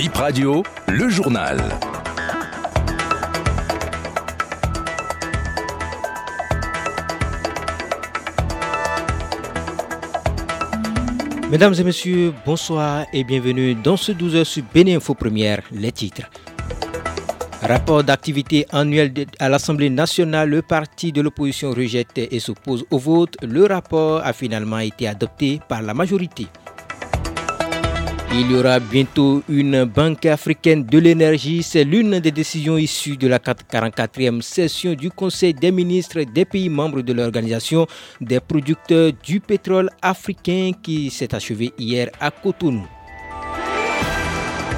Bip Radio, le journal. Mesdames et messieurs, bonsoir et bienvenue dans ce 12 h sur Bénin Info Première, les titres. Rapport d'activité annuel à l'Assemblée nationale, le parti de l'opposition rejette et s'oppose au vote. Le rapport a finalement été adopté par la majorité. Il y aura bientôt une banque africaine de l'énergie. C'est l'une des décisions issues de la 44e session du Conseil des ministres des pays membres de l'Organisation des producteurs du pétrole africain qui s'est achevée hier à Cotonou.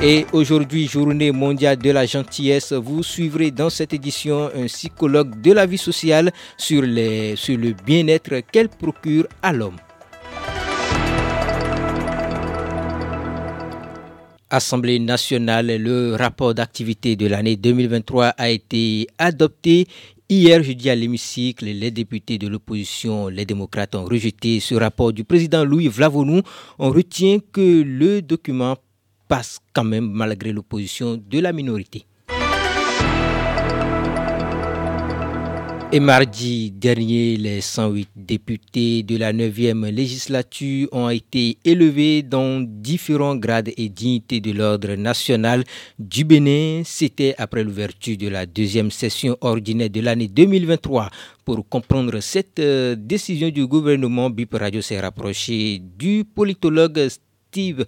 Et aujourd'hui, journée mondiale de la gentillesse, vous suivrez dans cette édition un psychologue de la vie sociale sur, sur le bien-être qu'elle procure à l'homme. Assemblée nationale, le rapport d'activité de l'année 2023 a été adopté. Hier, jeudi, à l'hémicycle, les députés de l'opposition, les démocrates, ont rejeté ce rapport du président Louis Vlavonou. On retient que le document passe quand même malgré l'opposition de la minorité. Et mardi dernier, les 108 députés de la 9e législature ont été élevés dans différents grades et dignités de l'ordre national du Bénin. C'était après l'ouverture de la deuxième session ordinaire de l'année 2023. Pour comprendre cette euh, décision du gouvernement, BIP Radio s'est rapproché du politologue Steve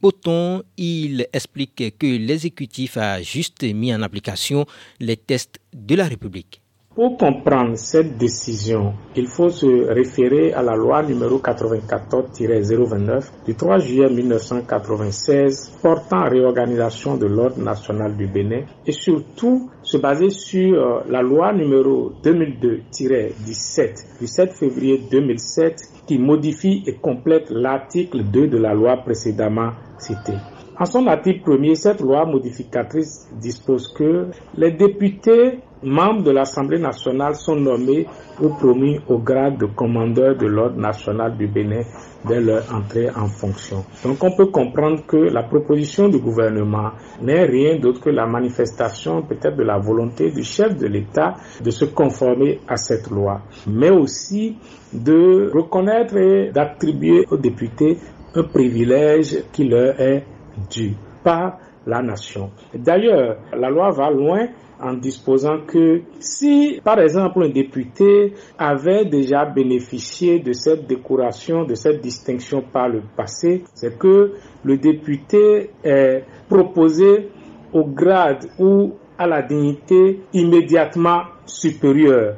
Poton, il explique que l'exécutif a juste mis en application les tests de la République. Pour comprendre cette décision, il faut se référer à la loi numéro 94-029 du 3 juillet 1996 portant réorganisation de l'ordre national du Bénin et surtout se baser sur euh, la loi numéro 2002-17 du 7 février 2007 qui modifie et complète l'article 2 de la loi précédemment citée. En son article premier, cette loi modificatrice dispose que les députés membres de l'Assemblée nationale sont nommés ou promis au grade de commandeur de l'ordre national du Bénin dès leur entrée en fonction. Donc on peut comprendre que la proposition du gouvernement n'est rien d'autre que la manifestation peut-être de la volonté du chef de l'État de se conformer à cette loi, mais aussi de reconnaître et d'attribuer aux députés un privilège qui leur est dû par la nation. D'ailleurs, la loi va loin en disposant que si, par exemple, un député avait déjà bénéficié de cette décoration, de cette distinction par le passé, c'est que le député est proposé au grade ou à la dignité immédiatement supérieure.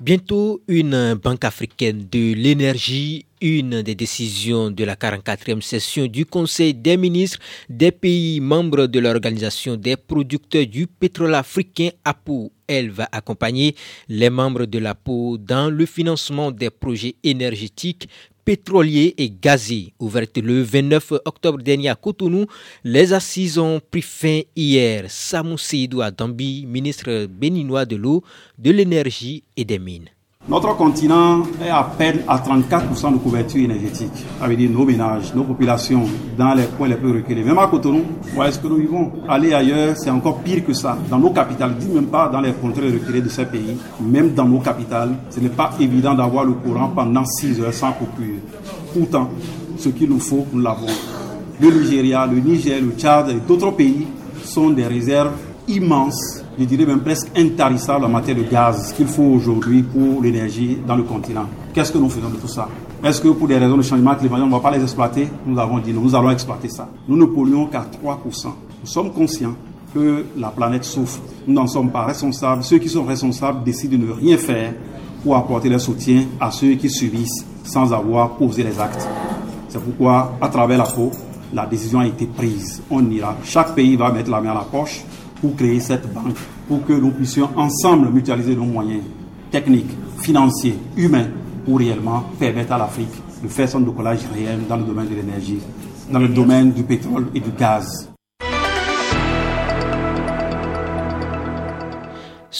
Bientôt, une banque africaine de l'énergie, une des décisions de la 44e session du Conseil des ministres des pays membres de l'Organisation des producteurs du pétrole africain APO. Elle va accompagner les membres de l'APO dans le financement des projets énergétiques pétrolier et gazé. Ouverte le 29 octobre dernier à Cotonou, les assises ont pris fin hier. Samou Seydou Adambi, ministre béninois de l'eau, de l'énergie et des mines. Notre continent est à peine à 34% de couverture énergétique. Ça veut dire nos ménages, nos populations dans les coins les plus reculés. Même à Cotonou, où est-ce que nous vivons? Aller ailleurs, c'est encore pire que ça. Dans nos capitales, dis même pas dans les contrées reculées de ces pays, même dans nos capitales, ce n'est pas évident d'avoir le courant pendant 6 heures sans coupure. Pourtant, ce qu'il nous faut, nous l'avons. Le Nigeria, le Niger, le Tchad et d'autres pays sont des réserves immenses je dirais même presque intarissable en matière de gaz qu'il faut aujourd'hui pour l'énergie dans le continent. Qu'est-ce que nous faisons de tout ça? Est-ce que pour des raisons de changement climatique, on ne va pas les exploiter? Nous avons dit non, nous allons exploiter ça. Nous ne polluons qu'à 3%. Nous sommes conscients que la planète souffre. Nous n'en sommes pas responsables. Ceux qui sont responsables décident de ne rien faire pour apporter leur soutien à ceux qui subissent sans avoir posé les actes. C'est pourquoi, à travers la peau, la décision a été prise. On ira. Chaque pays va mettre la main à la poche pour créer cette banque, pour que nous puissions ensemble mutualiser nos moyens techniques, financiers, humains, pour réellement permettre à l'Afrique de faire son décollage réel dans le domaine de l'énergie, dans le domaine du pétrole et du gaz.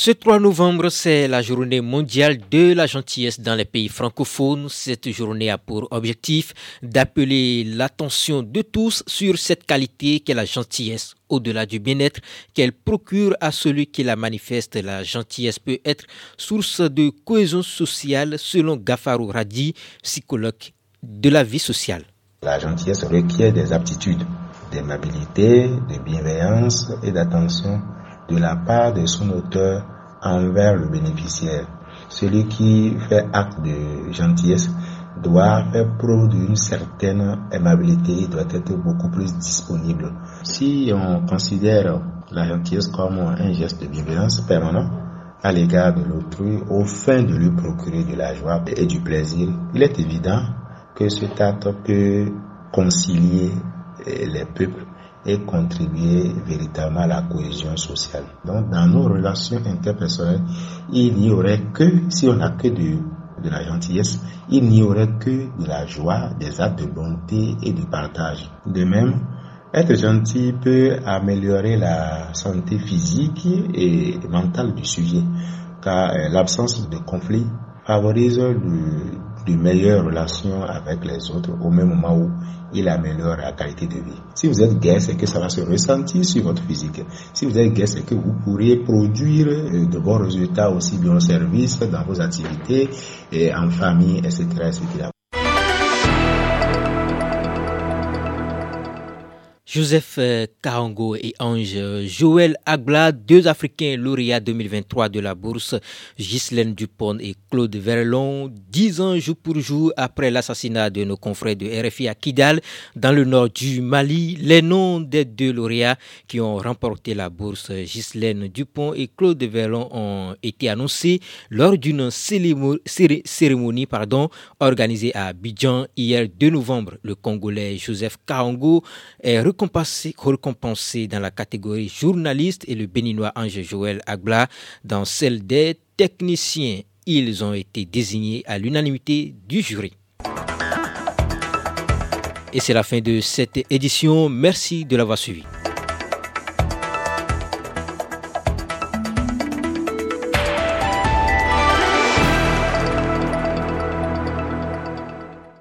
Ce 3 novembre, c'est la journée mondiale de la gentillesse dans les pays francophones. Cette journée a pour objectif d'appeler l'attention de tous sur cette qualité qu'est la gentillesse. Au-delà du bien-être qu'elle procure à celui qui la manifeste, la gentillesse peut être source de cohésion sociale selon Gafarou Radi, psychologue de la vie sociale. La gentillesse requiert des aptitudes d'aimabilité, de bienveillance et d'attention de la part de son auteur envers le bénéficiaire. Celui qui fait acte de gentillesse doit faire preuve d'une certaine aimabilité, doit être beaucoup plus disponible. Si on considère la gentillesse comme un geste de bienveillance permanent à l'égard de l'autrui, au fin de lui procurer de la joie et du plaisir, il est évident que cet acte peut concilier les peuples et contribuer véritablement à la cohésion sociale. Donc, dans nos relations interpersonnelles, il n'y aurait que, si on n'a que de, de la gentillesse, il n'y aurait que de la joie, des actes de bonté et de partage. De même, être gentil peut améliorer la santé physique et mentale du sujet, car euh, l'absence de conflit favorise le, de meilleures relations avec les autres au même moment où il améliore la qualité de vie. Si vous êtes gai, c'est que ça va se ressentir sur votre physique. Si vous êtes gai, c'est que vous pourriez produire euh, de bons résultats aussi bien au service, dans vos activités, et en famille, etc. Joseph euh, Kaongo et Ange Joël Agla, deux Africains lauréats 2023 de la bourse, Ghislaine Dupont et Claude Verlon, dix ans jour pour jour après l'assassinat de nos confrères de RFI à Kidal, dans le nord du Mali. Les noms des deux lauréats qui ont remporté la bourse, Ghislaine Dupont et Claude Verlon, ont été annoncés lors d'une cérémonie organisée à Abidjan hier 2 novembre. Le Congolais Joseph Kaongo est récompensé, dans la catégorie journaliste et le béninois Ange Joël Agla dans celle des techniciens. Ils ont été désignés à l'unanimité du jury. Et c'est la fin de cette édition. Merci de l'avoir suivi.